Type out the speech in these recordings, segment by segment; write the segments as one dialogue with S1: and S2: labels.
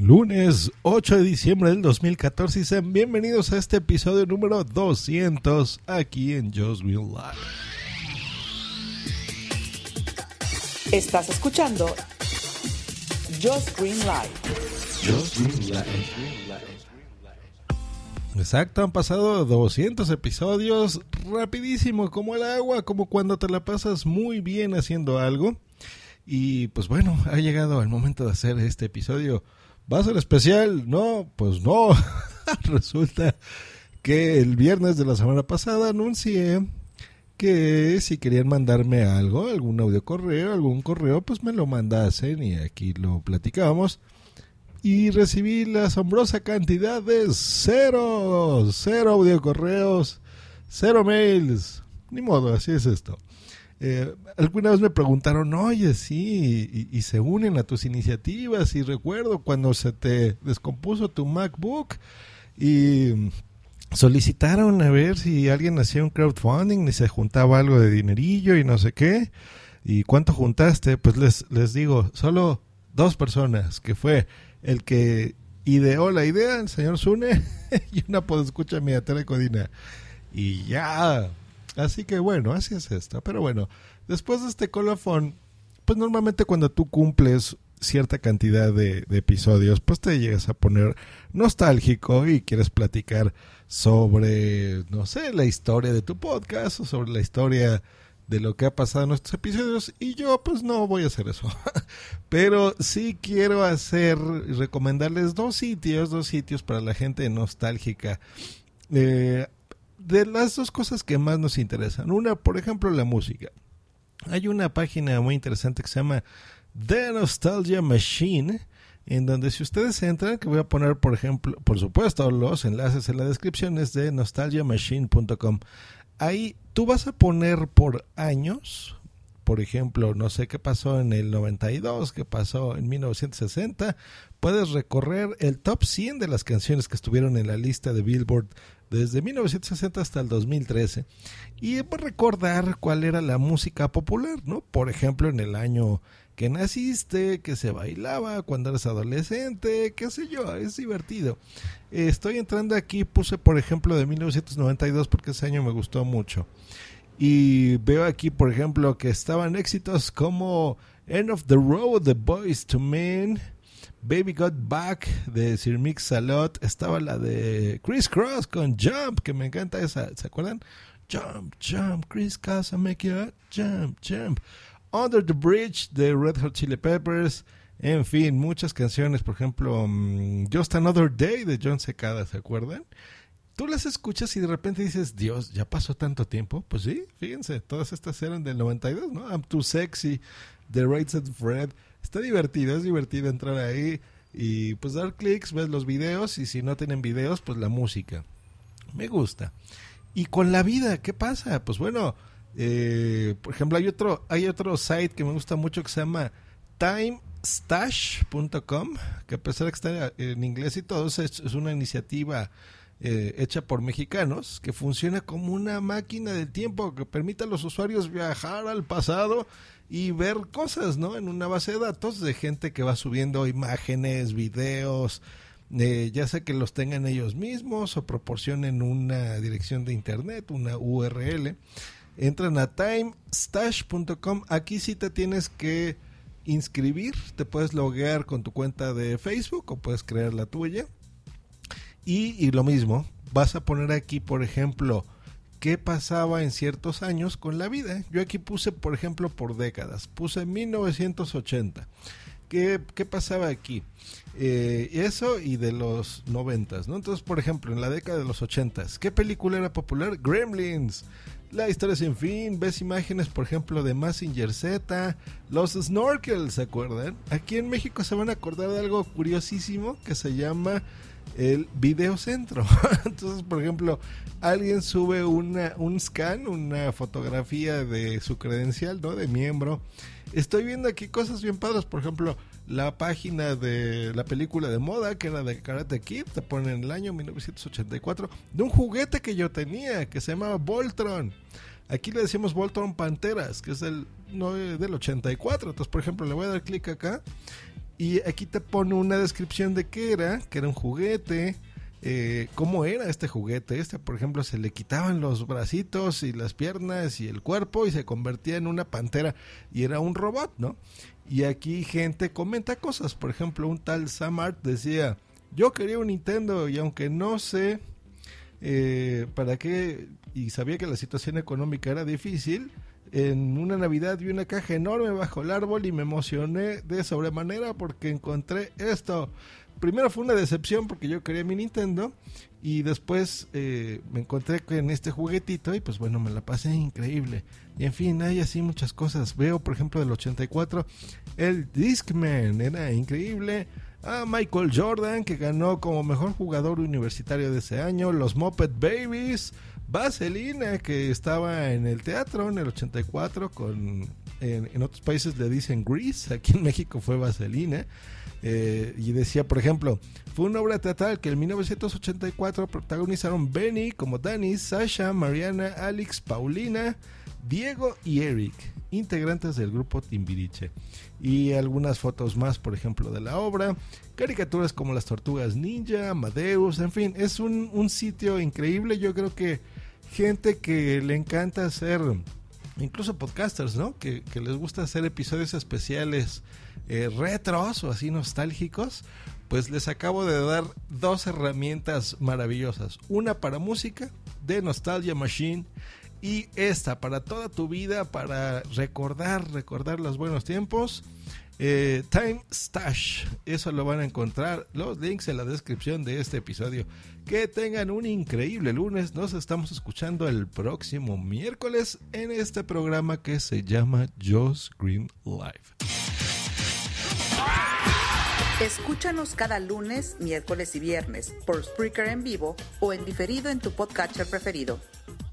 S1: Lunes 8 de diciembre del 2014 y sean bienvenidos a este episodio número 200 aquí en Just Real Life.
S2: Estás escuchando Just Green Life.
S1: Exacto, han pasado 200 episodios rapidísimo, como el agua, como cuando te la pasas muy bien haciendo algo. Y pues bueno, ha llegado el momento de hacer este episodio. ¿Va a ser especial? No, pues no. Resulta que el viernes de la semana pasada anuncié que si querían mandarme algo, algún audio correo, algún correo, pues me lo mandasen y aquí lo platicábamos y recibí la asombrosa cantidad de cero, cero audio correos, cero mails. Ni modo, así es esto. Eh, alguna vez me preguntaron, oye, sí, y, se unen a tus iniciativas. Y recuerdo cuando se te descompuso tu MacBook y solicitaron a ver si alguien hacía un crowdfunding y se juntaba algo de dinerillo y no sé qué. ¿Y cuánto juntaste? Pues les, les digo, solo dos personas, que fue el que ideó la idea, el señor Zune, y una escuchar mi Telecodina. Y ya. Así que bueno, así es esto. Pero bueno, después de este colofón, pues normalmente cuando tú cumples cierta cantidad de, episodios, pues te llegas a poner nostálgico y quieres platicar sobre, no sé, la historia de tu podcast o sobre la historia de lo que ha pasado en nuestros episodios y yo pues no voy a hacer eso. Pero sí quiero hacer, recomendarles dos sitios, dos sitios para la gente nostálgica. Eh, de las dos cosas que más nos interesan. Una, por ejemplo, la música. Hay una página muy interesante que se llama The Nostalgia Machine, en donde si ustedes entran, que voy a poner, por ejemplo, por supuesto, los enlaces en la descripción, es de nostalgiamachine.com ahí tú vas a poner por años, por ejemplo, no sé qué pasó en el 92, qué pasó en 1960, puedes recorrer el top 100 de las canciones que estuvieron en la lista de Billboard desde 1960 hasta el 2013 y recordar cuál era la música popular, ¿no? Por ejemplo, en el año que naciste, que se bailaba cuando eres adolescente, qué sé yo, es divertido. estoy entrando aquí, puse por ejemplo de 1992 porque ese año me gustó mucho. Y veo aquí, por ejemplo, que estaban éxitos como End of the Road, The Boys to Men, Baby Got Back de Sir Mix Salot, estaba la de Chris Cross con Jump, que me encanta esa, ¿se acuerdan? Jump, jump, Chris Cross, make jump, jump. Under the Bridge de Red Hot Chili Peppers. En fin, muchas canciones, por ejemplo, mm, Just Another Day de John Secada, ¿se acuerdan? Tú las escuchas y de repente dices, Dios, ya pasó tanto tiempo. Pues sí, fíjense, todas estas eran del 92, ¿no? I'm Too Sexy, The Rated Fred. Está divertido, es divertido entrar ahí y pues dar clics, ves los videos y si no tienen videos, pues la música. Me gusta. Y con la vida, ¿qué pasa? Pues bueno, eh, por ejemplo, hay otro, hay otro site que me gusta mucho que se llama timestash.com, que a pesar de que está en inglés y todo, es, una iniciativa eh, hecha por mexicanos que funciona como una máquina del tiempo que permite a los usuarios viajar al pasado y ver cosas, ¿no? En una base de datos de gente que va subiendo imágenes, videos, eh, ya sea que los tengan ellos mismos o proporcionen una dirección de internet, una URL entran a timestash.com. Aquí sí te tienes que inscribir, te puedes loguear con tu cuenta de Facebook o puedes crear la tuya. Y, lo mismo, vas a poner aquí, por ejemplo, qué pasaba en ciertos años con la vida. Yo aquí puse, por ejemplo, por décadas. Puse 1980. ¿Qué, qué pasaba aquí? Eh, eso y de los noventas, ¿no? Entonces, por ejemplo, en la década de los ochentas, ¿qué película era popular? Gremlins. La historia sin fin, ves imágenes, por ejemplo, de Massinger Z, los snorkels, ¿se acuerdan? Aquí en México se van a acordar de algo curiosísimo que se llama el videocentro. Entonces, por ejemplo, alguien sube una, un scan, una fotografía de su credencial, ¿no? De miembro. Estoy viendo aquí cosas bien padres, por ejemplo, la página de la película de moda, que era de Karate Kid, te ponen en el año 1984, de un juguete que yo tenía, que se llamaba Voltron. Aquí le decimos Voltron Panteras, que es el, no, del 84. Entonces, por ejemplo, le voy a dar clic acá y aquí te pone una descripción de qué era, que era un juguete, eh, cómo era este juguete. Este, por ejemplo, se le quitaban los bracitos y las piernas y el cuerpo y se convertía en una pantera y era un robot, ¿no? Y aquí gente comenta cosas. Por ejemplo, un tal Samart decía, yo quería un Nintendo y aunque no sé eh, para qué y sabía que la situación económica era difícil, en una Navidad vi una caja enorme bajo el árbol y me emocioné de sobremanera porque encontré esto primero fue una decepción porque yo quería mi Nintendo y después eh, me encontré en este juguetito y pues bueno, me la pasé increíble. Y en fin, hay así muchas cosas. Veo, por ejemplo, del 84, el Discman, era increíble. A Michael Jordan, que ganó como mejor jugador universitario de ese año. Los Muppet Babies. Vaselina, que estaba en el teatro en el 84 con... En, en otros países le dicen Grease, aquí en México fue Vaselina. Eh, y decía, por ejemplo, fue una obra teatral que en 1984 protagonizaron Benny como Danny, Sasha, Mariana, Alex, Paulina, Diego y Eric, integrantes del grupo Timbiriche. Y algunas fotos más, por ejemplo, de la obra, caricaturas como las tortugas ninja, Amadeus, en fin, es un, un sitio increíble. Yo creo que gente que le encanta hacer, incluso podcasters, ¿no? Que, les gusta hacer episodios especiales eh, retros o así nostálgicos, pues les acabo de dar dos herramientas maravillosas. Una para música de Nostalgia Machine y esta para toda tu vida, para recordar, recordar los buenos tiempos. Eh, Time Stash, eso lo van a encontrar los links en la descripción de este episodio. Que tengan un increíble lunes, nos estamos escuchando el próximo miércoles en este programa que se llama Joss Green Live.
S2: Escúchanos cada lunes, miércoles y viernes por Spreaker en vivo o en diferido en tu podcatcher preferido.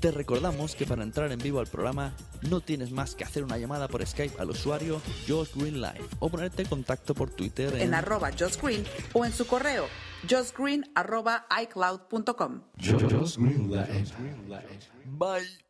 S3: Te recordamos que para entrar en vivo al programa no tienes más que hacer una llamada por Skype al usuario Josh Green Live o ponerte en contacto por Twitter
S2: en, en arroba Josh Green o en su correo joshgreen arroba icloud.com.
S3: Bye.